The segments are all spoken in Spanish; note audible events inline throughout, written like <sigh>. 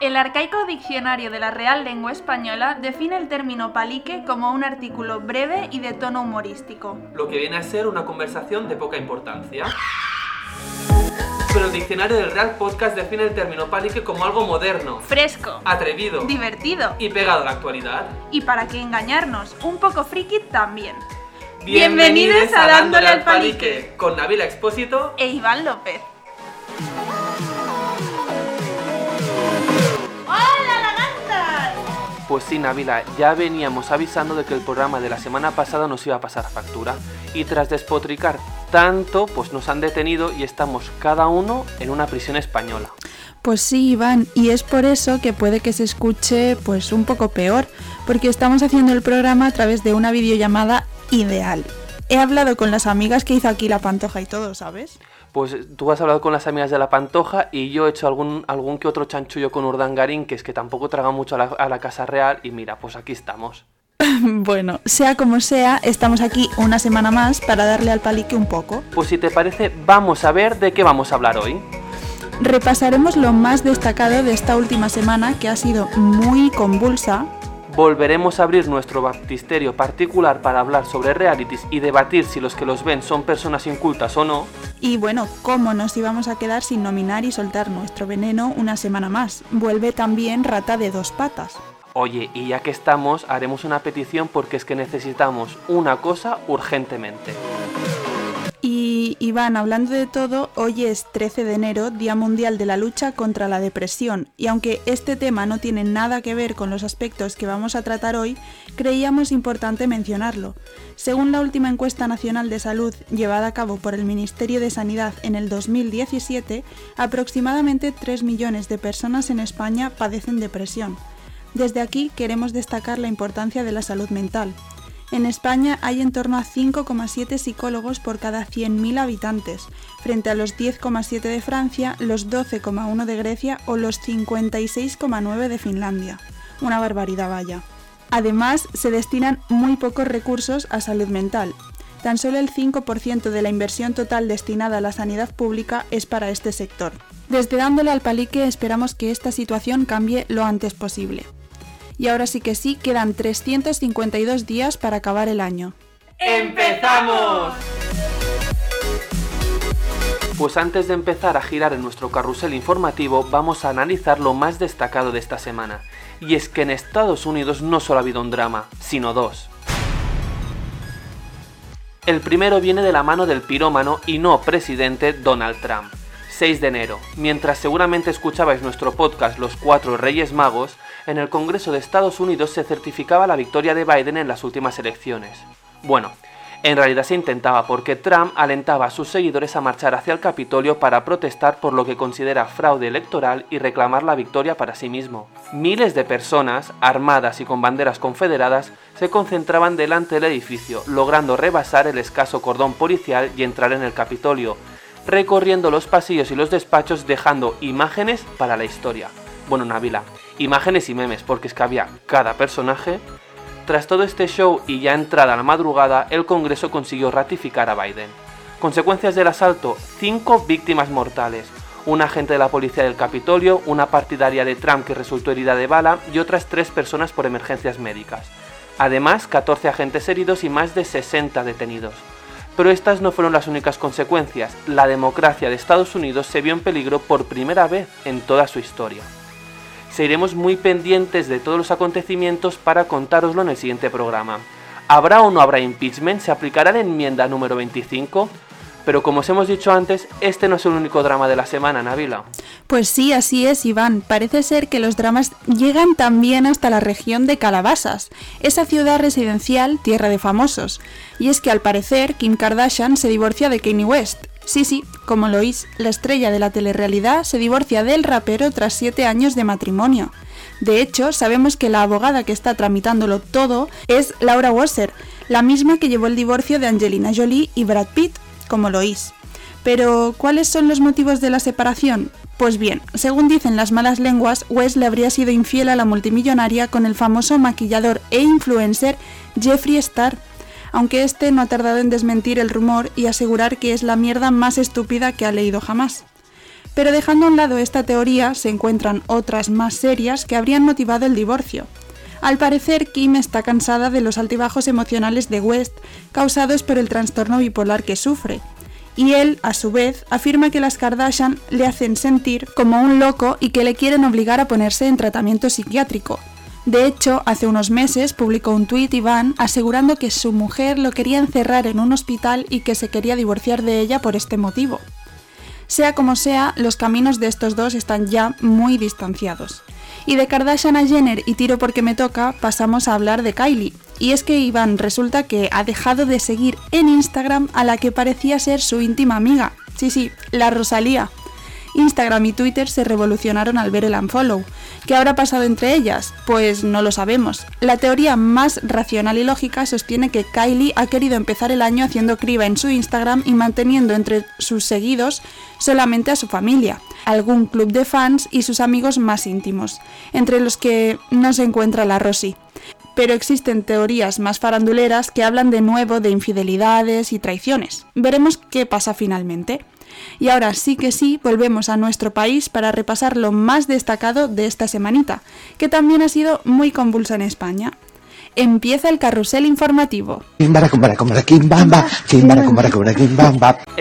El arcaico diccionario de la Real Lengua Española define el término palique como un artículo breve y de tono humorístico. Lo que viene a ser una conversación de poca importancia. Pero el diccionario del Real Podcast define el término palique como algo moderno, Fresco, atrevido divertido y pegado a la actualidad. y para qué engañarnos, un poco friki también. Bienvenidos a Dándole al Palique. con Navila Expósito. E Iván López. Pues sí, Navila, ya veníamos avisando de que el programa de la semana pasada nos iba a pasar factura. Y tras despotricar tanto, pues nos han detenido y estamos cada uno en una prisión española. Pues sí, Iván, y es por eso que puede que se escuche pues un poco peor, porque estamos haciendo el programa a través de una videollamada ideal. He hablado con las amigas que hizo aquí la pantoja y todo, ¿sabes? Pues tú has hablado con las amigas de la Pantoja y yo he hecho algún, algún que otro chanchullo con Urdangarín, que es que tampoco traga mucho a la, a la Casa Real y mira, pues aquí estamos. <laughs> bueno, sea como sea, estamos aquí una semana más para darle al palique un poco. Pues si te parece, vamos a ver de qué vamos a hablar hoy. Repasaremos lo más destacado de esta última semana que ha sido muy convulsa. Volveremos a abrir nuestro baptisterio particular para hablar sobre realities y debatir si los que los ven son personas incultas o no. Y bueno, ¿cómo nos íbamos a quedar sin nominar y soltar nuestro veneno una semana más? Vuelve también Rata de dos patas. Oye, y ya que estamos, haremos una petición porque es que necesitamos una cosa urgentemente. Y Iván, hablando de todo, hoy es 13 de enero, Día Mundial de la Lucha contra la Depresión, y aunque este tema no tiene nada que ver con los aspectos que vamos a tratar hoy, creíamos importante mencionarlo. Según la última encuesta nacional de salud llevada a cabo por el Ministerio de Sanidad en el 2017, aproximadamente 3 millones de personas en España padecen depresión. Desde aquí queremos destacar la importancia de la salud mental. En España hay en torno a 5,7 psicólogos por cada 100.000 habitantes, frente a los 10,7 de Francia, los 12,1 de Grecia o los 56,9 de Finlandia. Una barbaridad vaya. Además, se destinan muy pocos recursos a salud mental. Tan solo el 5% de la inversión total destinada a la sanidad pública es para este sector. Desde dándole al palique esperamos que esta situación cambie lo antes posible. Y ahora sí que sí, quedan 352 días para acabar el año. ¡Empezamos! Pues antes de empezar a girar en nuestro carrusel informativo, vamos a analizar lo más destacado de esta semana. Y es que en Estados Unidos no solo ha habido un drama, sino dos. El primero viene de la mano del pirómano y no presidente Donald Trump. 6 de enero, mientras seguramente escuchabais nuestro podcast Los Cuatro Reyes Magos, en el Congreso de Estados Unidos se certificaba la victoria de Biden en las últimas elecciones. Bueno, en realidad se intentaba porque Trump alentaba a sus seguidores a marchar hacia el Capitolio para protestar por lo que considera fraude electoral y reclamar la victoria para sí mismo. Miles de personas, armadas y con banderas confederadas, se concentraban delante del edificio, logrando rebasar el escaso cordón policial y entrar en el Capitolio, recorriendo los pasillos y los despachos dejando imágenes para la historia. Bueno, Navila, imágenes y memes, porque es que había cada personaje. Tras todo este show y ya entrada la madrugada, el Congreso consiguió ratificar a Biden. Consecuencias del asalto, 5 víctimas mortales, un agente de la policía del Capitolio, una partidaria de Trump que resultó herida de bala y otras 3 personas por emergencias médicas. Además, 14 agentes heridos y más de 60 detenidos. Pero estas no fueron las únicas consecuencias. La democracia de Estados Unidos se vio en peligro por primera vez en toda su historia. Seguiremos muy pendientes de todos los acontecimientos para contároslo en el siguiente programa. ¿Habrá o no habrá impeachment? ¿Se aplicará la enmienda número 25? Pero como os hemos dicho antes, este no es el único drama de la semana, Navila. Pues sí, así es, Iván. Parece ser que los dramas llegan también hasta la región de Calabasas, esa ciudad residencial, tierra de famosos. Y es que al parecer Kim Kardashian se divorcia de Kanye West. Sí, sí, como lo oís, la estrella de la telerrealidad se divorcia del rapero tras siete años de matrimonio. De hecho, sabemos que la abogada que está tramitándolo todo es Laura Wasser, la misma que llevó el divorcio de Angelina Jolie y Brad Pitt, como lo oís. Pero, ¿cuáles son los motivos de la separación? Pues bien, según dicen las malas lenguas, West le habría sido infiel a la multimillonaria con el famoso maquillador e influencer Jeffree Star, aunque este no ha tardado en desmentir el rumor y asegurar que es la mierda más estúpida que ha leído jamás. Pero dejando a un lado esta teoría, se encuentran otras más serias que habrían motivado el divorcio. Al parecer, Kim está cansada de los altibajos emocionales de West causados por el trastorno bipolar que sufre, y él, a su vez, afirma que las Kardashian le hacen sentir como un loco y que le quieren obligar a ponerse en tratamiento psiquiátrico. De hecho, hace unos meses publicó un tuit Iván asegurando que su mujer lo quería encerrar en un hospital y que se quería divorciar de ella por este motivo. Sea como sea, los caminos de estos dos están ya muy distanciados. Y de Kardashian a Jenner y tiro porque me toca, pasamos a hablar de Kylie. Y es que Iván resulta que ha dejado de seguir en Instagram a la que parecía ser su íntima amiga. Sí, sí, la Rosalía. Instagram y Twitter se revolucionaron al ver el unfollow. ¿Qué habrá pasado entre ellas? Pues no lo sabemos. La teoría más racional y lógica sostiene que Kylie ha querido empezar el año haciendo criba en su Instagram y manteniendo entre sus seguidos solamente a su familia, algún club de fans y sus amigos más íntimos, entre los que no se encuentra la Rosy pero existen teorías más faranduleras que hablan de nuevo de infidelidades y traiciones. Veremos qué pasa finalmente. Y ahora sí que sí, volvemos a nuestro país para repasar lo más destacado de esta semanita, que también ha sido muy convulsa en España. Empieza el carrusel informativo. El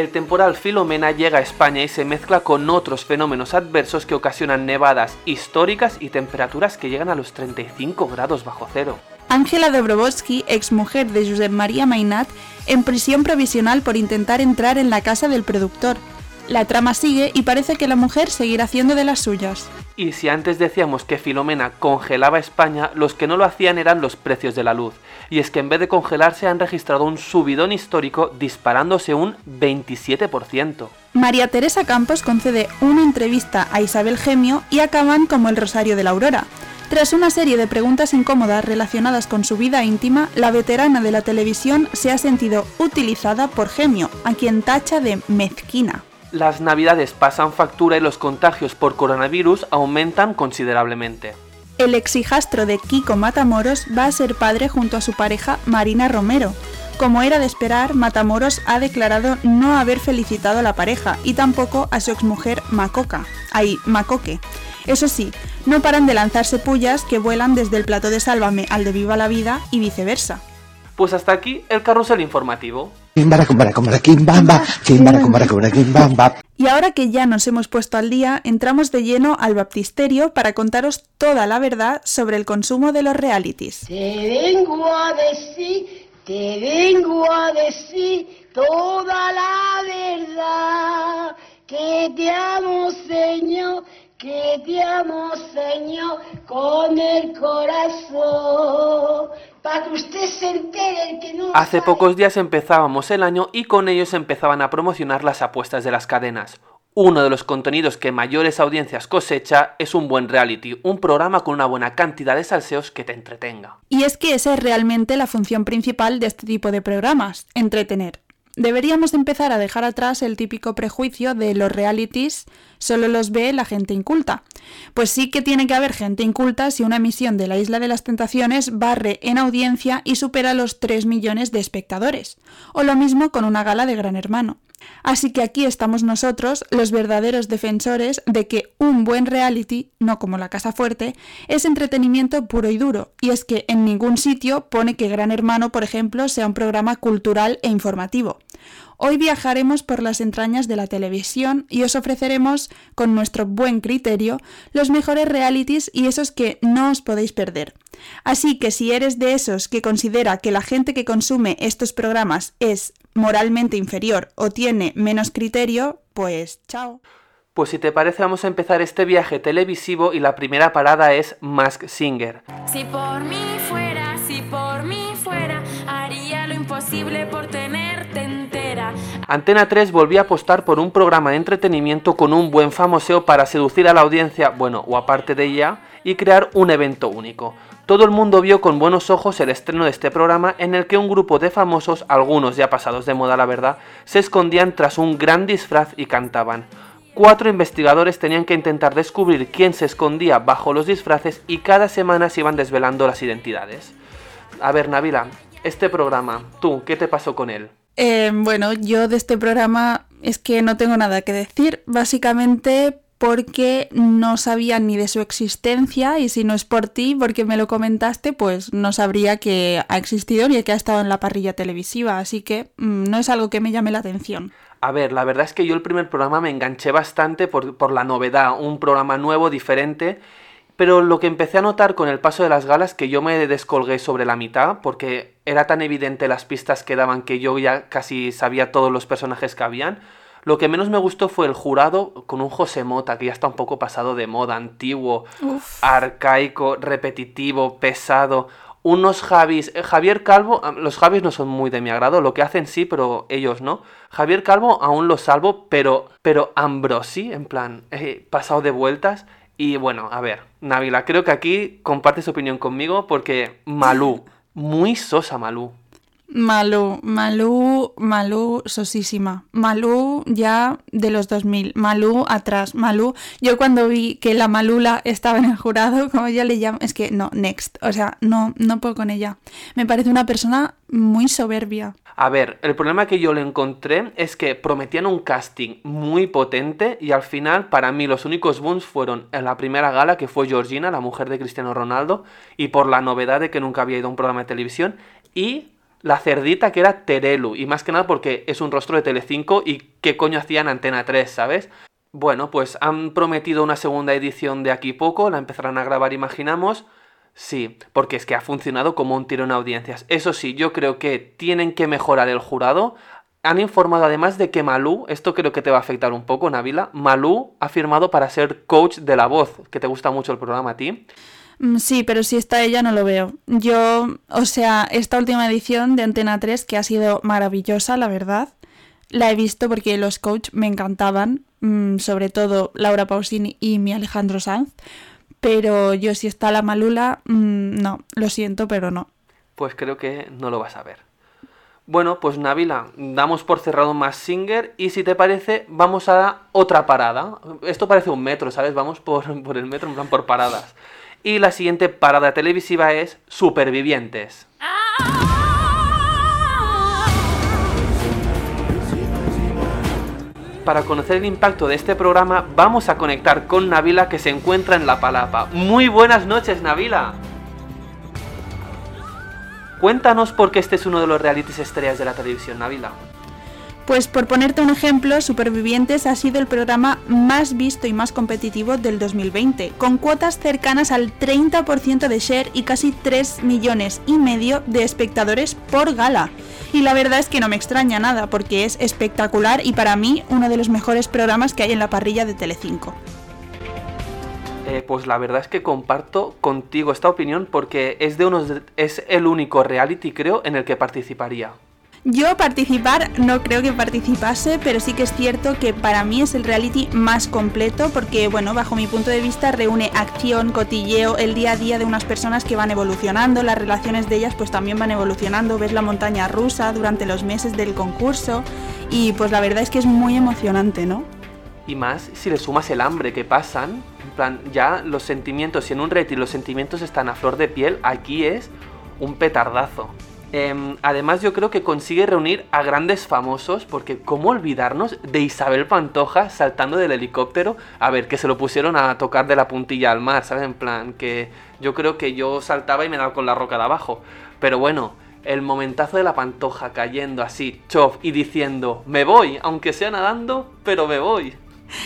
temporal Filomena llega a España y se mezcla con otros fenómenos adversos que ocasionan nevadas históricas y temperaturas que llegan a los 35 grados bajo cero. Ángela Dobrovolsky, exmujer de Josep María Mainat, en prisión provisional por intentar entrar en la casa del productor. La trama sigue y parece que la mujer seguirá haciendo de las suyas. Y si antes decíamos que Filomena congelaba España, los que no lo hacían eran los precios de la luz. Y es que en vez de congelarse han registrado un subidón histórico disparándose un 27%. María Teresa Campos concede una entrevista a Isabel Gemio y acaban como el Rosario de la Aurora. Tras una serie de preguntas incómodas relacionadas con su vida íntima, la veterana de la televisión se ha sentido utilizada por Gemio, a quien tacha de mezquina. Las navidades pasan factura y los contagios por coronavirus aumentan considerablemente. El exhijastro de Kiko Matamoros va a ser padre junto a su pareja Marina Romero. Como era de esperar, Matamoros ha declarado no haber felicitado a la pareja y tampoco a su exmujer Macoca, ahí Macoque. Eso sí, no paran de lanzarse pullas que vuelan desde el plato de Sálvame al de Viva la Vida y viceversa. Pues hasta aquí el carrusel informativo. Y ahora que ya nos hemos puesto al día, entramos de lleno al baptisterio para contaros toda la verdad sobre el consumo de los realities. Te vengo a decir, te vengo a decir toda la verdad, que te amo Señor, que te amo, Señor, con el corazón. Para que usted se entere que no. Hace pocos días empezábamos el año y con ellos empezaban a promocionar las apuestas de las cadenas. Uno de los contenidos que mayores audiencias cosecha es un buen reality, un programa con una buena cantidad de salseos que te entretenga. Y es que esa es realmente la función principal de este tipo de programas, entretener. Deberíamos empezar a dejar atrás el típico prejuicio de los realities solo los ve la gente inculta. Pues sí que tiene que haber gente inculta si una emisión de la Isla de las Tentaciones barre en audiencia y supera los 3 millones de espectadores. O lo mismo con una gala de Gran Hermano. Así que aquí estamos nosotros, los verdaderos defensores de que un buen reality, no como la Casa Fuerte, es entretenimiento puro y duro. Y es que en ningún sitio pone que Gran Hermano, por ejemplo, sea un programa cultural e informativo. Hoy viajaremos por las entrañas de la televisión y os ofreceremos, con nuestro buen criterio, los mejores realities y esos que no os podéis perder. Así que si eres de esos que considera que la gente que consume estos programas es moralmente inferior o tiene menos criterio, pues chao. Pues si te parece vamos a empezar este viaje televisivo y la primera parada es Mask Singer. Si por mí fuera, si por mí fuera, haría lo imposible por entera. Antena 3 volvió a apostar por un programa de entretenimiento con un buen famoseo para seducir a la audiencia, bueno, o aparte de ella, y crear un evento único. Todo el mundo vio con buenos ojos el estreno de este programa en el que un grupo de famosos, algunos ya pasados de moda la verdad, se escondían tras un gran disfraz y cantaban. Cuatro investigadores tenían que intentar descubrir quién se escondía bajo los disfraces y cada semana se iban desvelando las identidades. A ver, Navila, este programa, ¿tú qué te pasó con él? Eh, bueno, yo de este programa es que no tengo nada que decir. Básicamente porque no sabía ni de su existencia y si no es por ti, porque me lo comentaste, pues no sabría que ha existido ni que ha estado en la parrilla televisiva, así que mm, no es algo que me llame la atención. A ver, la verdad es que yo el primer programa me enganché bastante por, por la novedad, un programa nuevo, diferente, pero lo que empecé a notar con el paso de las galas que yo me descolgué sobre la mitad, porque era tan evidente las pistas que daban que yo ya casi sabía todos los personajes que habían, lo que menos me gustó fue el jurado con un José Mota, que ya está un poco pasado de moda, antiguo, arcaico, repetitivo, pesado. Unos Javis. Eh, Javier Calvo, ah, los Javis no son muy de mi agrado, lo que hacen sí, pero ellos no. Javier Calvo aún lo salvo, pero, pero Ambrosi, en plan, eh, pasado de vueltas. Y bueno, a ver, Navila, creo que aquí compartes opinión conmigo porque Malú, muy sosa Malú. Malú, Malú, Malú, sosísima. Malú ya de los 2000. Malú atrás. Malú. Yo cuando vi que la Malula estaba en el jurado, como ella le llama, es que no, next. O sea, no, no puedo con ella. Me parece una persona muy soberbia. A ver, el problema que yo le encontré es que prometían un casting muy potente y al final para mí los únicos booms fueron en la primera gala que fue Georgina, la mujer de Cristiano Ronaldo, y por la novedad de que nunca había ido a un programa de televisión y la cerdita que era Terelu, y más que nada porque es un rostro de Telecinco y qué coño hacían Antena 3, ¿sabes? Bueno, pues han prometido una segunda edición de aquí poco, la empezarán a grabar, imaginamos. Sí, porque es que ha funcionado como un tiro en audiencias. Eso sí, yo creo que tienen que mejorar el jurado. Han informado además de que Malú, esto creo que te va a afectar un poco, Navila, Malú ha firmado para ser coach de la voz, que te gusta mucho el programa a ti. Mm, sí, pero si está ella no lo veo. Yo, o sea, esta última edición de Antena 3, que ha sido maravillosa, la verdad, la he visto porque los coach me encantaban, mm, sobre todo Laura Pausini y mi Alejandro Sanz, pero yo si está la Malula, mm, no, lo siento, pero no. Pues creo que no lo vas a ver. Bueno, pues Navila, damos por cerrado más Singer y si te parece, vamos a otra parada. Esto parece un metro, ¿sabes? Vamos por, <laughs> por el metro, en plan por paradas. Y la siguiente parada televisiva es Supervivientes. Para conocer el impacto de este programa vamos a conectar con Navila que se encuentra en La Palapa. Muy buenas noches Navila. Cuéntanos por qué este es uno de los realities estrellas de la televisión, Navila. Pues por ponerte un ejemplo, Supervivientes ha sido el programa más visto y más competitivo del 2020, con cuotas cercanas al 30% de share y casi 3 millones y medio de espectadores por gala. Y la verdad es que no me extraña nada, porque es espectacular y para mí uno de los mejores programas que hay en la parrilla de Telecinco. Eh, pues la verdad es que comparto contigo esta opinión porque es de unos es el único reality creo en el que participaría. Yo participar no creo que participase, pero sí que es cierto que para mí es el reality más completo porque, bueno, bajo mi punto de vista reúne acción, cotilleo, el día a día de unas personas que van evolucionando, las relaciones de ellas pues también van evolucionando, ves la montaña rusa durante los meses del concurso y pues la verdad es que es muy emocionante, ¿no? Y más si le sumas el hambre que pasan, en plan, ya los sentimientos, si en un reality los sentimientos están a flor de piel, aquí es un petardazo. Em, además yo creo que consigue reunir a grandes famosos porque cómo olvidarnos de Isabel Pantoja saltando del helicóptero, a ver, que se lo pusieron a tocar de la puntilla al mar, ¿sabes? En plan, que yo creo que yo saltaba y me daba con la roca de abajo. Pero bueno, el momentazo de la Pantoja cayendo así, chof, y diciendo, me voy, aunque sea nadando, pero me voy.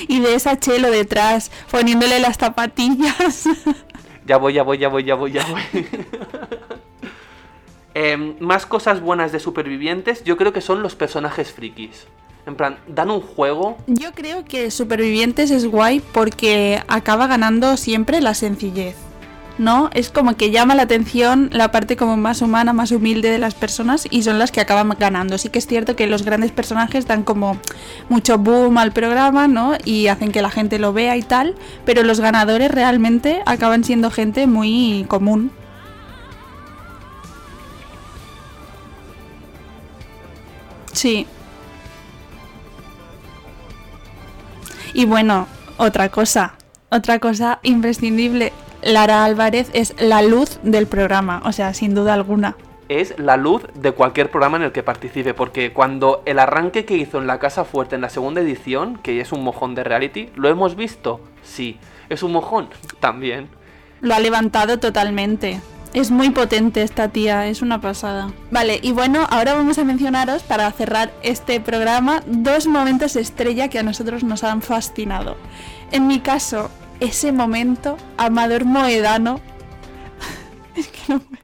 Y de esa chelo detrás, poniéndole las zapatillas. Ya voy, ya voy, ya voy, ya voy, ya voy. <laughs> Em, más cosas buenas de supervivientes, yo creo que son los personajes frikis. En plan, dan un juego. Yo creo que Supervivientes es guay porque acaba ganando siempre la sencillez. ¿No? Es como que llama la atención la parte como más humana, más humilde de las personas y son las que acaban ganando. Sí que es cierto que los grandes personajes dan como mucho boom al programa, ¿no? Y hacen que la gente lo vea y tal, pero los ganadores realmente acaban siendo gente muy común. Sí. Y bueno, otra cosa, otra cosa imprescindible. Lara Álvarez es la luz del programa, o sea, sin duda alguna. es la luz de cualquier programa en el que participe, porque cuando el arranque que hizo en La Casa Fuerte en la segunda edición, que es un mojón de reality, ¿lo hemos visto? Sí. ¿Es un mojón? También. Lo ha levantado totalmente. Es muy potente esta tía, es una pasada. Vale, y bueno, ahora vamos a mencionaros, para cerrar este programa, dos momentos estrella que a nosotros nos han fascinado. En mi caso, ese momento, Amador Moedano. <laughs> es que no puedo.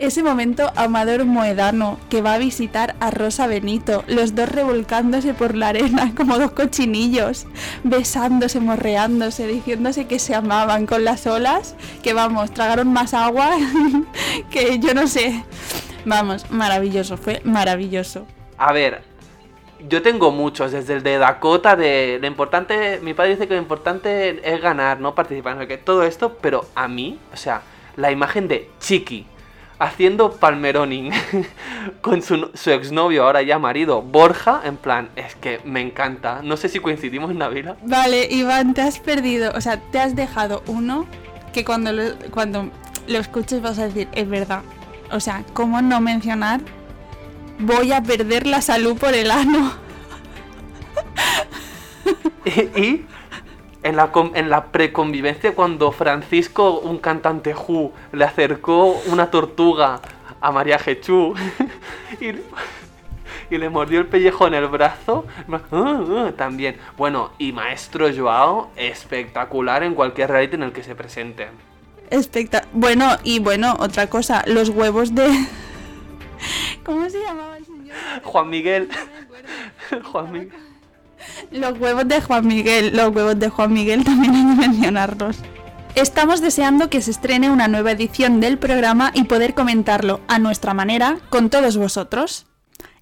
Ese momento Amador Moedano que va a visitar a Rosa Benito, los dos revolcándose por la arena <laughs> como dos cochinillos, besándose, morreándose, diciéndose que se amaban con las olas, que vamos, tragaron más agua <laughs> que yo no sé. Vamos, maravilloso, fue maravilloso. A ver, yo tengo muchos, desde el de Dakota, de lo importante, mi padre dice que lo importante es ganar, no participar, no sé qué, todo esto, pero a mí, o sea, la imagen de Chiqui haciendo palmeroning <laughs> con su, su, exnovio, ahora ya marido, Borja, en plan, es que me encanta. No sé si coincidimos, Navila. Vale, Iván, te has perdido, o sea, te has dejado uno que cuando lo, cuando lo escuches vas a decir, es verdad. O sea, ¿cómo no mencionar? Voy a perder la salud por el ano. <laughs> y, y en la, en la preconvivencia cuando Francisco, un cantante Ju, le acercó una tortuga a María Jechú <laughs> y, y, le mordió el pellejo en el brazo, uh, uh, también. Bueno, y Maestro Joao, espectacular en cualquier reality en el que se presente. Espectac bueno, y bueno, otra cosa, los huevos de... <laughs> ¿Cómo se llamaba el señor? Juan Miguel. <laughs> Juan Miguel. Los huevos de Juan Miguel, los huevos de Juan Miguel también hay que mencionarlos. Estamos deseando que se estrene una nueva edición del programa y poder comentarlo a nuestra manera con todos vosotros.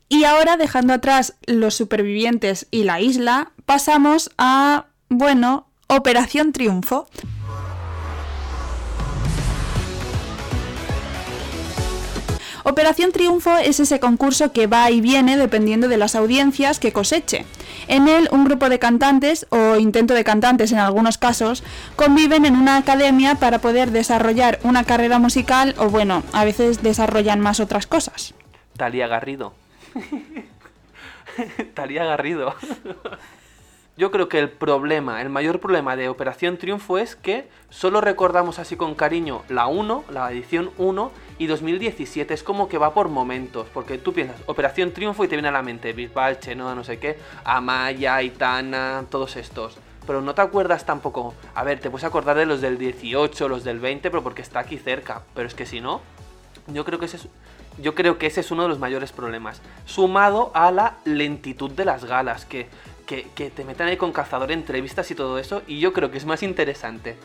Y ahora, dejando atrás los supervivientes y la isla, pasamos a, bueno, Operación Triunfo. Operación Triunfo es ese concurso que va y viene dependiendo de las audiencias que coseche. En él, un grupo de cantantes, o intento de cantantes en algunos casos, conviven en una academia para poder desarrollar una carrera musical o, bueno, a veces desarrollan más otras cosas. Talía Garrido. <laughs> Talía Garrido. Yo creo que el problema, el mayor problema de Operación Triunfo es que solo recordamos así con cariño la 1, la edición 1 y 2017. Es como que va por momentos, porque tú piensas Operación Triunfo y te viene a la mente Bisbal, Chenoa, no sé qué, Amaya, Itana, todos estos. Pero no te acuerdas tampoco, a ver, te puedes acordar de los del 18, los del 20, pero porque está aquí cerca. Pero es que si no, yo creo que ese es, yo creo que ese es uno de los mayores problemas. Sumado a la lentitud de las galas, que que, te metan ahí con cazador entrevistas y todo eso. Y yo creo que es más interesante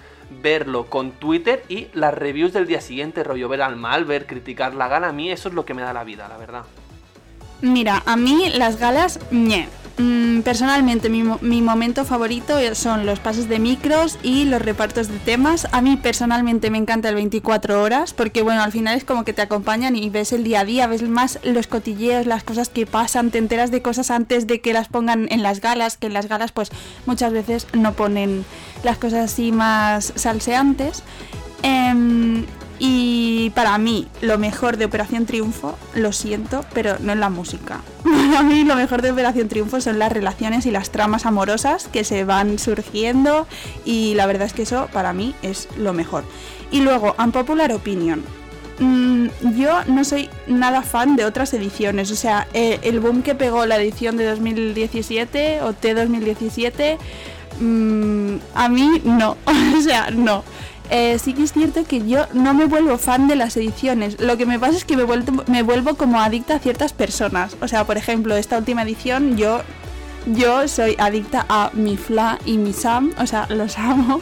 verlo con Twitter y las reviews del día siguiente, rollo ver al mal, ver, criticar la gala. A mí eso es lo que me da la vida, la verdad. Mira, a mí las galas, ñe. Mm, personalmente, mi, momento favorito son los pases de micros y los repartos de temas. A mí personalmente me encanta el 24 horas porque, bueno, al final es como que te acompañan y ves el día a día, ves más los cotilleos, las cosas que pasan, te enteras de cosas antes de que las pongan en las galas, que en las galas pues muchas veces no ponen las cosas así más salseantes. Eh, y para mí, lo mejor de Operación Triunfo, lo siento, pero no es la música. <laughs> Para mí, lo mejor de Operación Triunfo son las relaciones y las tramas amorosas que se van surgiendo. Y la verdad es que eso, para mí, es lo mejor. Y luego, Unpopular Opinion. Mm, yo no soy nada fan de otras ediciones. O sea, eh, el boom que pegó la edición de 2017 o T2017, mmm, a mí no. <laughs> o sea, no eh, sí que es cierto que yo no me vuelvo fan de las ediciones. Lo que me pasa es que me vuelvo, me vuelvo como adicta a ciertas personas. O sea, por ejemplo, esta última edición yo, yo soy adicta a mi Fla y mi Sam. O sea, los <laughs> amo.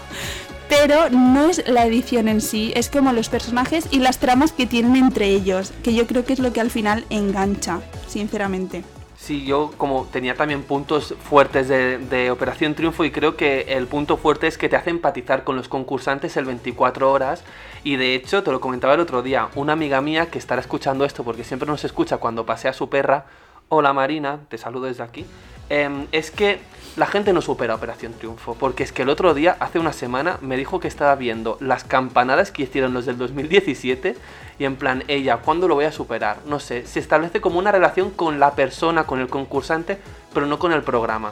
Pero no es la edición en sí, es como los personajes y las tramas que tienen entre ellos, que yo creo que es lo que al final engancha, sinceramente. Sí, yo como tenía también puntos fuertes de, de, Operación Triunfo y creo que el punto fuerte es que te hace empatizar con los concursantes el 24 horas. Y de hecho, te lo comentaba el otro día, una amiga mía que estará escuchando esto porque siempre nos escucha cuando pasea su perra, hola Marina, te saludo desde aquí, eh, es que la gente no supera Operación Triunfo, porque es que el otro día, hace una semana, me dijo que estaba viendo las campanadas que hicieron los del 2017 y en plan, ella, ¿cuándo lo voy a superar? No sé, se establece como una relación con la persona, con el concursante, pero no con el programa.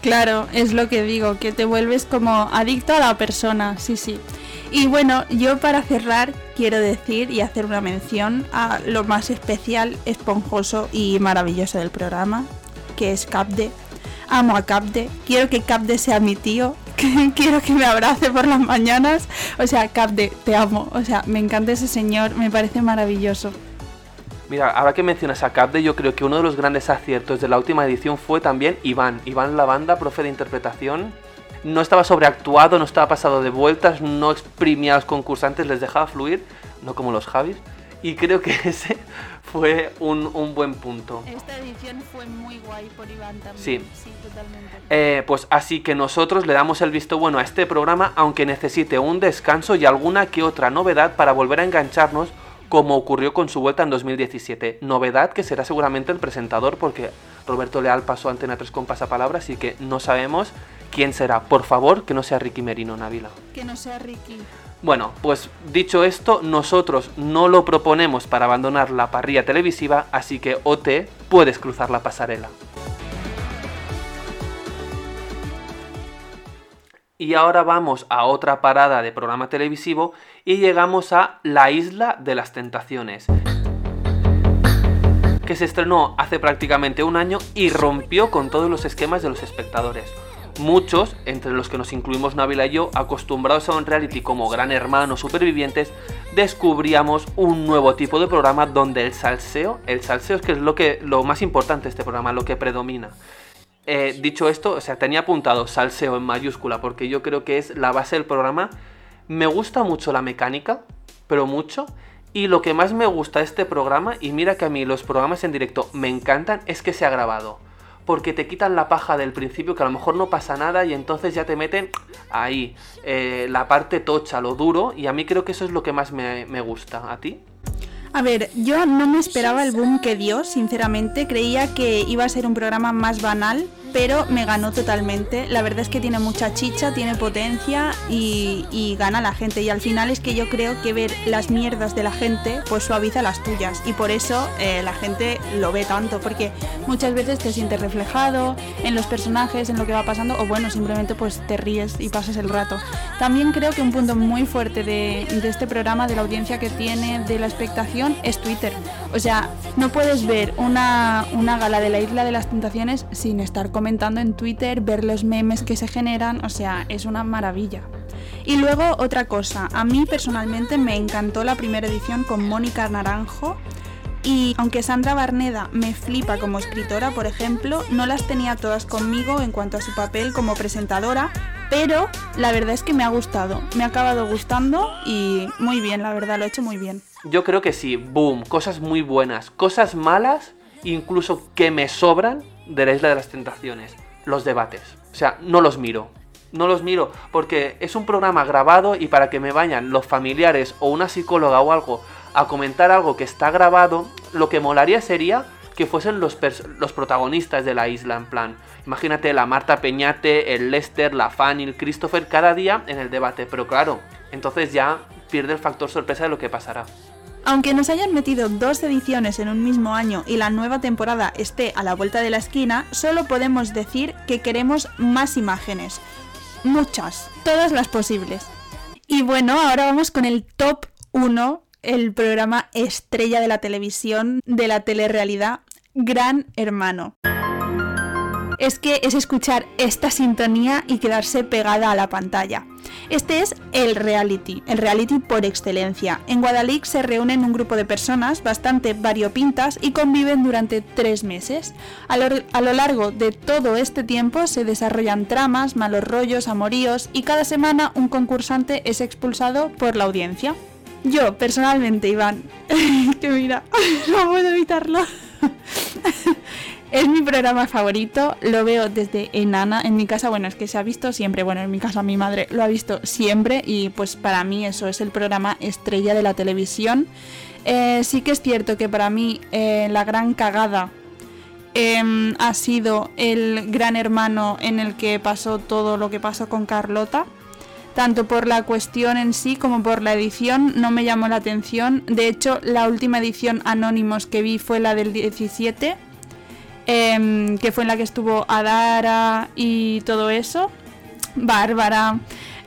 Claro, es lo que digo, que te vuelves como adicto a la persona, sí, sí. Y bueno, yo para cerrar quiero decir y hacer una mención a lo más especial, esponjoso y maravilloso del programa, que es Capde. Amo a Capde, quiero que Capde sea mi tío, <laughs> quiero que me abrace por las mañanas. O sea, Capde, te amo. O sea, me encanta ese señor, me parece maravilloso. Mira, ahora que mencionas a Capde, yo creo que uno de los grandes aciertos de la última edición fue también Iván. Iván Lavanda, profe de interpretación. No estaba sobreactuado, no estaba pasado de vueltas, no exprimía a los concursantes, les dejaba fluir, no como los Javis. Y creo que <laughs> ese fue un, un buen punto. Esta edición fue muy guay por Iván también. Sí. Sí, totalmente. Eh, pues así que nosotros le damos el visto bueno a este programa, aunque necesite un descanso y alguna que otra novedad para volver a engancharnos, como ocurrió con su vuelta en 2017. Novedad que será seguramente el presentador, porque Roberto Leal pasó a Antena 3 con pasapalabra, así que no sabemos quién será. Por favor, que no sea Ricky Merino, Navila. Que no sea Ricky. Bueno, pues dicho esto, nosotros no lo proponemos para abandonar la parrilla televisiva, así que OT puedes cruzar la pasarela. Y ahora vamos a otra parada de programa televisivo y llegamos a La Isla de las Tentaciones, que se estrenó hace prácticamente un año y rompió con todos los esquemas de los espectadores. Muchos, entre los que nos incluimos Navila y yo, acostumbrados a un reality como Gran Hermano, Supervivientes, descubríamos un nuevo tipo de programa donde el salseo, el salseo es que es lo, que, lo más importante de este programa, lo que predomina. Eh, dicho esto, o sea, tenía apuntado salseo en mayúscula porque yo creo que es la base del programa. Me gusta mucho la mecánica, pero mucho. Y lo que más me gusta de este programa, y mira que a mí los programas en directo me encantan, es que se ha grabado. Porque te quitan la paja del principio, que a lo mejor no pasa nada, y entonces ya te meten ahí, eh, la parte tocha, lo duro, y a mí creo que eso es lo que más me, me gusta. ¿A ti? A ver, yo no me esperaba el boom que dio, sinceramente. Creía que iba a ser un programa más banal, pero me ganó totalmente. La verdad es que tiene mucha chicha, tiene potencia y, y gana a la gente. Y al final es que yo creo que ver las mierdas de la gente pues suaviza las tuyas. Y por eso eh, la gente lo ve tanto, porque muchas veces te sientes reflejado en los personajes, en lo que va pasando, o bueno, simplemente pues te ríes y pasas el rato. También creo que un punto muy fuerte de, de este programa, de la audiencia que tiene, de la expectación, es Twitter. O sea, no puedes ver una, una gala de la Isla de las Tentaciones sin estar comentando en Twitter, ver los memes que se generan, o sea, es una maravilla. Y luego otra cosa, a mí personalmente me encantó la primera edición con Mónica Naranjo. Y aunque Sandra Barneda me flipa como escritora, por ejemplo, no las tenía todas conmigo en cuanto a su papel como presentadora, pero la verdad es que me ha gustado, me ha acabado gustando y muy bien, la verdad, lo he hecho muy bien. Yo creo que sí, boom, cosas muy buenas, cosas malas, incluso que me sobran de la Isla de las Tentaciones, los debates. O sea, no los miro. No los miro porque es un programa grabado y para que me vayan los familiares o una psicóloga o algo a comentar algo que está grabado, lo que molaría sería que fuesen los, los protagonistas de la isla, en plan, imagínate la Marta Peñate, el Lester, la Fanny, el Christopher cada día en el debate, pero claro, entonces ya pierde el factor sorpresa de lo que pasará. Aunque nos hayan metido dos ediciones en un mismo año y la nueva temporada esté a la vuelta de la esquina, solo podemos decir que queremos más imágenes. Muchas, todas las posibles. Y bueno, ahora vamos con el top 1, el programa estrella de la televisión, de la telerrealidad, Gran Hermano. Es que es escuchar esta sintonía y quedarse pegada a la pantalla. Este es el reality, el reality por excelencia. En Guadalix se reúnen un grupo de personas bastante variopintas y conviven durante tres meses. A lo, a lo, largo de todo este tiempo se desarrollan tramas, malos rollos, amoríos y cada semana un concursante es expulsado por la audiencia. Yo, personalmente, Iván, <laughs> que mira, <laughs> no puedo evitarlo. <laughs> Es mi programa favorito, lo veo desde enana. En mi casa, bueno, es que se ha visto siempre. Bueno, en mi casa mi madre lo ha visto siempre y pues para mí eso es el programa estrella de la televisión. Eh, sí que es cierto que para mí eh, la gran cagada em, ha sido el gran hermano en el que pasó todo lo que pasó con Carlota. Tanto por la cuestión en sí como por la edición no me llamó la atención. De hecho, la última edición Anónimos que vi fue la del 17, em, que fue en la que estuvo Adara y todo eso. Bárbara,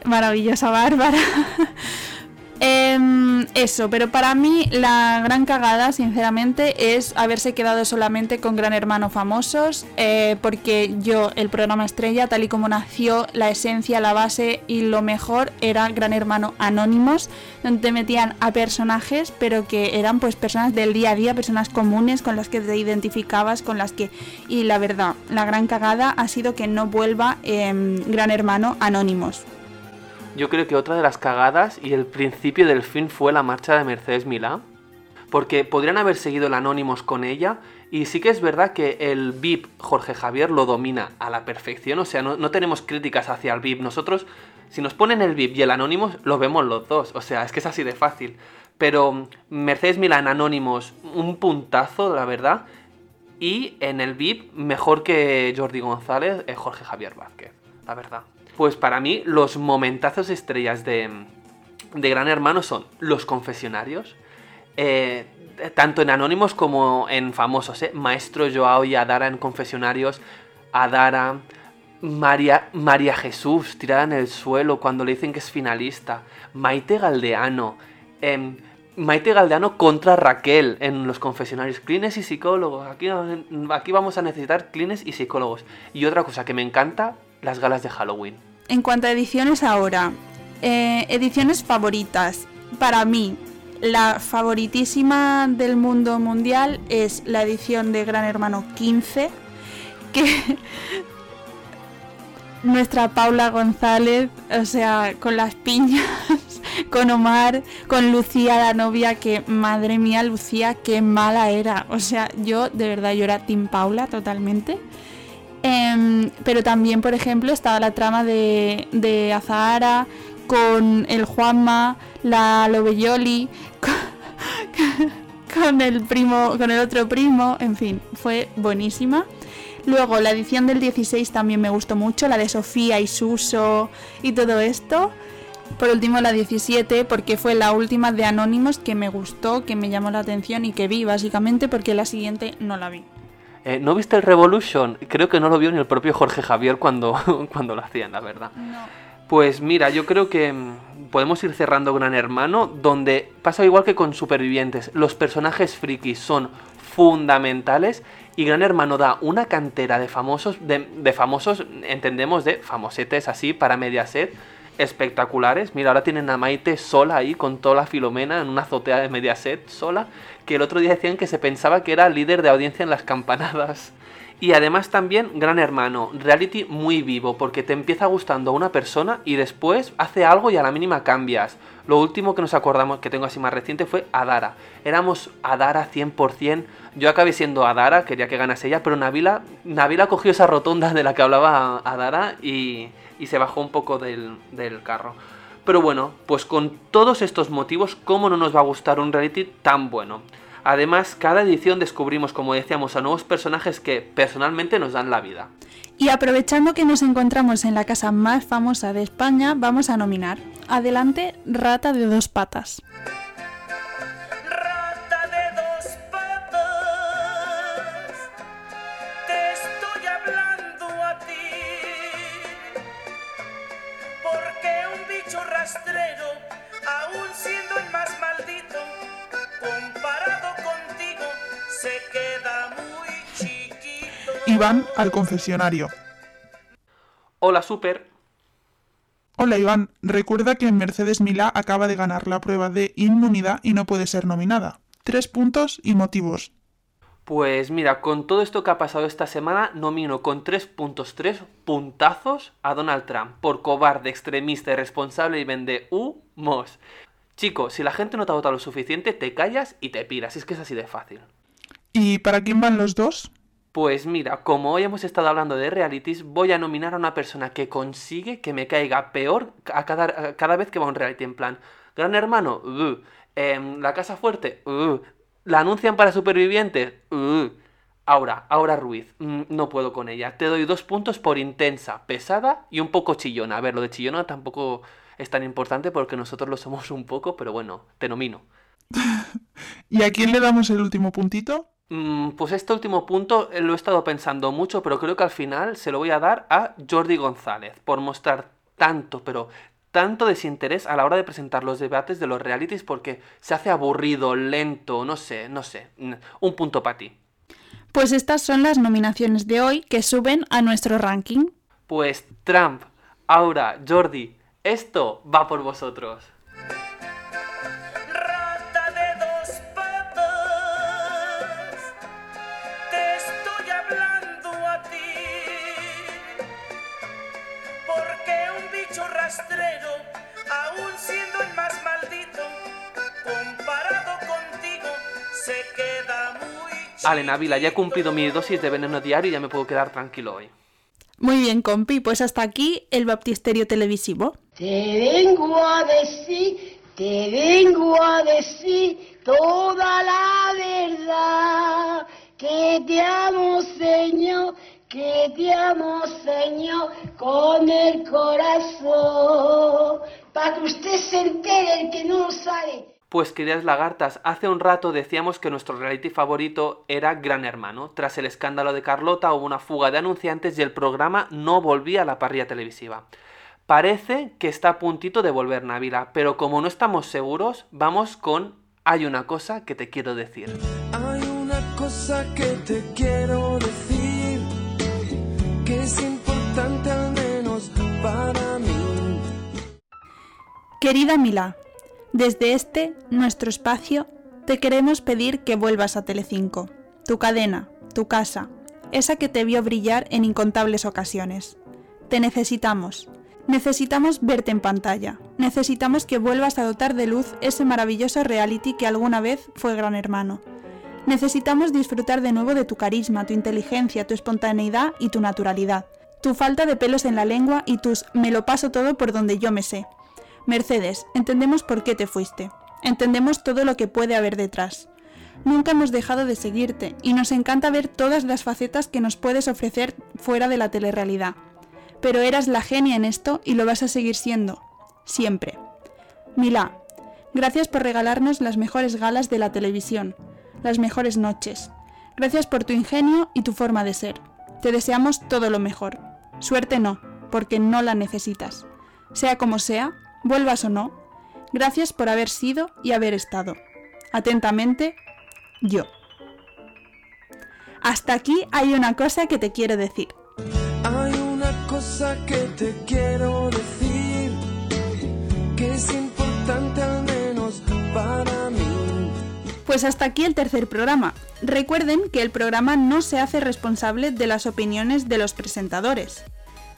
maravillosa Bárbara. <laughs> Em, eso, pero para mí la gran cagada, sinceramente, es haberse quedado solamente con Gran Hermano famosos, eh, porque yo, el programa estrella, tal y como nació, la esencia, la base y lo mejor era Gran Hermano Anónimos, donde te metían a personajes, pero que eran pues personas del día a día, personas comunes con las que te identificabas, con las que... Y la verdad, la gran cagada ha sido que no vuelva em, Gran Hermano Anónimos yo creo que otra de las cagadas y el principio del fin fue la marcha de Mercedes Milá. Porque podrían haber seguido el Anónimos con ella. Y sí que es verdad que el VIP Jorge Javier lo domina a la perfección. O sea, no, tenemos críticas hacia el VIP. Nosotros, si nos ponen el VIP y el Anónimos, lo vemos los dos. O sea, es que es así de fácil. Pero Mercedes Milá en Anónimos, un puntazo, la verdad. Y en el VIP, mejor que Jordi González, es Jorge Javier Vázquez, la verdad. Pues para mí los momentazos estrellas de, Gran Hermano son los confesionarios, eh, tanto en anónimos como en famosos, ¿eh? Maestro Joao y Adara en confesionarios, Adara, María, María Jesús tirada en el suelo cuando le dicen que es finalista, Maite Galdeano, em, Maite Galdeano contra Raquel en los confesionarios, clines y psicólogos, aquí, aquí vamos a necesitar clines y psicólogos. Y otra cosa que me encanta, las galas de Halloween en cuanto a ediciones ahora, eh, ediciones favoritas. Para mí, la favoritísima del mundo mundial es la edición de Gran Hermano 15, que <laughs> nuestra Paula González, o sea, con las piñas, <laughs> con Omar, con Lucía, la novia, que madre mía, Lucía, qué mala era. O sea, yo de verdad, yo era Team Paula totalmente. Em, pero también, por ejemplo, estaba la trama de, de Azahara con el Juanma, la Lobelloli, <laughs> con, el primo, con el otro primo, en fin, fue buenísima. Luego la edición del 16 también me gustó mucho, la de Sofía y Suso y todo esto. Por último la 17 porque fue la última de Anónimos que me gustó, que me llamó la atención y que vi básicamente porque la siguiente no la vi. Eh, ¿No viste el Revolution? Creo que no lo vio ni el propio Jorge Javier cuando, <laughs> cuando lo hacían, la verdad. Pues mira, yo creo que mm, podemos ir cerrando Gran Hermano, donde pasa igual que con Supervivientes. Los personajes frikis son fundamentales y Gran Hermano da una cantera de famosos, de, de famosos, entendemos, de famosetes así para Mediaset espectaculares. Mira, ahora tienen a Maite sola ahí con toda la Filomena en una azotea de Mediaset sola, que el otro día decían que se pensaba que era líder de audiencia en las campanadas. Y además también Gran Hermano, reality muy vivo, porque te empieza gustando una persona y después hace algo y a la mínima cambias. Lo último que nos acordamos, que tengo así más reciente, fue Adara. Éramos Adara 100%. Yo acabé siendo Adara, quería que ganase ella, pero Navila, Navila cogió esa rotonda de la que hablaba Adara y, y se bajó un poco del, del carro. Pero bueno, pues con todos estos motivos, ¿cómo no nos va a gustar un reality tan bueno? Además, cada edición descubrimos, como decíamos, a nuevos personajes que personalmente nos dan la vida. Y aprovechando que nos encontramos en la casa más famosa de España, vamos a nominar. Adelante, Rata de dos patas. Iván al confesionario. Hola, Super. Hola, Iván. Recuerda que Mercedes Milá acaba de ganar la prueba de inmunidad y no puede ser nominada. Tres puntos y motivos. Pues mira, con todo esto que ha pasado esta semana, nomino con tres puntos, tres puntazos a Donald Trump por cobarde, extremista, irresponsable y vende humos. Chico, si la gente no te ha votado lo suficiente, te callas y te piras. Es que es así de fácil. ¿Y para quién van los dos? Pues mira, como hoy hemos estado hablando de realities, voy a nominar a una persona que consigue que me caiga peor a cada, cada vez que va a un reality. En plan, Gran Hermano, uh, em, La Casa Fuerte, uh, la anuncian para supervivientes, uh, Aura, Aura Ruiz, mm, no puedo con ella. Te doy dos puntos por intensa, pesada y un poco chillona. A ver, lo de chillona tampoco es tan importante porque nosotros lo somos un poco, pero bueno, te nomino. <laughs> ¿Y a quién le damos el último puntito? Mm, pues este último punto eh, lo he estado pensando mucho, pero creo que al final se lo voy a dar a Jordi González por mostrar tanto, pero tanto desinterés a la hora de presentar los debates de los realities porque se hace aburrido, lento, no sé, no sé. Un punto para ti. Pues estas son las nominaciones de hoy que suben a nuestro ranking. Pues Trump, Aura, Jordi, esto va por vosotros. Muy chico. Ale, Navila, ya he cumplido mi dosis de veneno diario y ya me puedo quedar tranquilo hoy. Muy bien, compi, pues hasta aquí el baptisterio televisivo. Te vengo a decir, te vengo a decir toda la verdad. Que te amo, Señor, que te amo, Señor, con el corazón. Para que usted se entere, el que no lo sabe. Pues queridas lagartas, hace un rato decíamos que nuestro reality favorito era Gran Hermano. Tras el escándalo de Carlota hubo una fuga de anunciantes y el programa no volvía a la parrilla televisiva. Parece que está a puntito de volver Návila, pero como no estamos seguros, vamos con Hay una cosa que te quiero decir. Hay una cosa que te quiero decir, que es importante al menos para mí. Querida Mila, desde este, nuestro espacio, te queremos pedir que vuelvas a Telecinco, tu cadena, tu casa, esa que te vio brillar en incontables ocasiones. Te necesitamos. Necesitamos verte en pantalla. Necesitamos que vuelvas a dotar de luz ese maravilloso reality que alguna vez fue Gran Hermano. Necesitamos disfrutar de nuevo de tu carisma, tu inteligencia, tu espontaneidad y tu naturalidad. Tu falta de pelos en la lengua y tus me lo paso todo por donde yo me sé. Mercedes, entendemos por qué te fuiste. Entendemos todo lo que puede haber detrás. Nunca hemos dejado de seguirte y nos encanta ver todas las facetas que nos puedes ofrecer fuera de la telerrealidad. Pero eras la genia en esto y lo vas a seguir siendo. Siempre. Milá, gracias por regalarnos las mejores galas de la televisión, las mejores noches. Gracias por tu ingenio y tu forma de ser. Te deseamos todo lo mejor. Suerte no, porque no la necesitas. Sea como sea, vuelvas o no, gracias por haber sido y haber estado. Atentamente, yo. Hasta aquí hay una cosa que te quiero decir. Hay una cosa que te quiero decir, que es importante al menos para mí. Pues hasta aquí el tercer programa. Recuerden que el programa no se hace responsable de las opiniones de los presentadores.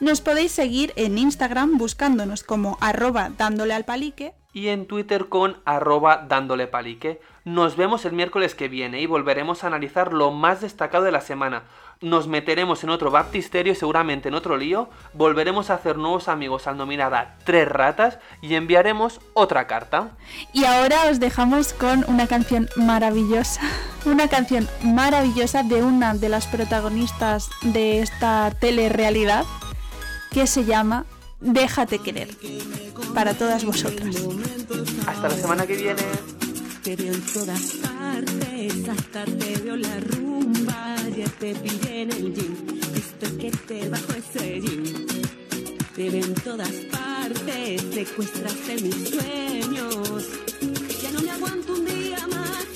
Nos podéis seguir en Instagram buscándonos como arroba dándole al palique Y en Twitter con arroba dándole palique. Nos vemos el miércoles que viene y volveremos a analizar lo más destacado de la semana. Nos meteremos en otro baptisterio y seguramente en otro lío. Volveremos a hacer nuevos amigos al nominar a tres ratas y enviaremos otra carta. Y ahora os dejamos con una canción maravillosa, una canción maravillosa de una de las protagonistas de esta telerrealidad que se llama Déjate querer. Para todas vosotras. Hasta la semana que viene. Te veo en todas partes, hasta te veo la rumba, ya te pillé en el gym, visto que te bajo ese gym. Te veo en todas partes, secuestraste mis sueños, ya no me aguanto un día más.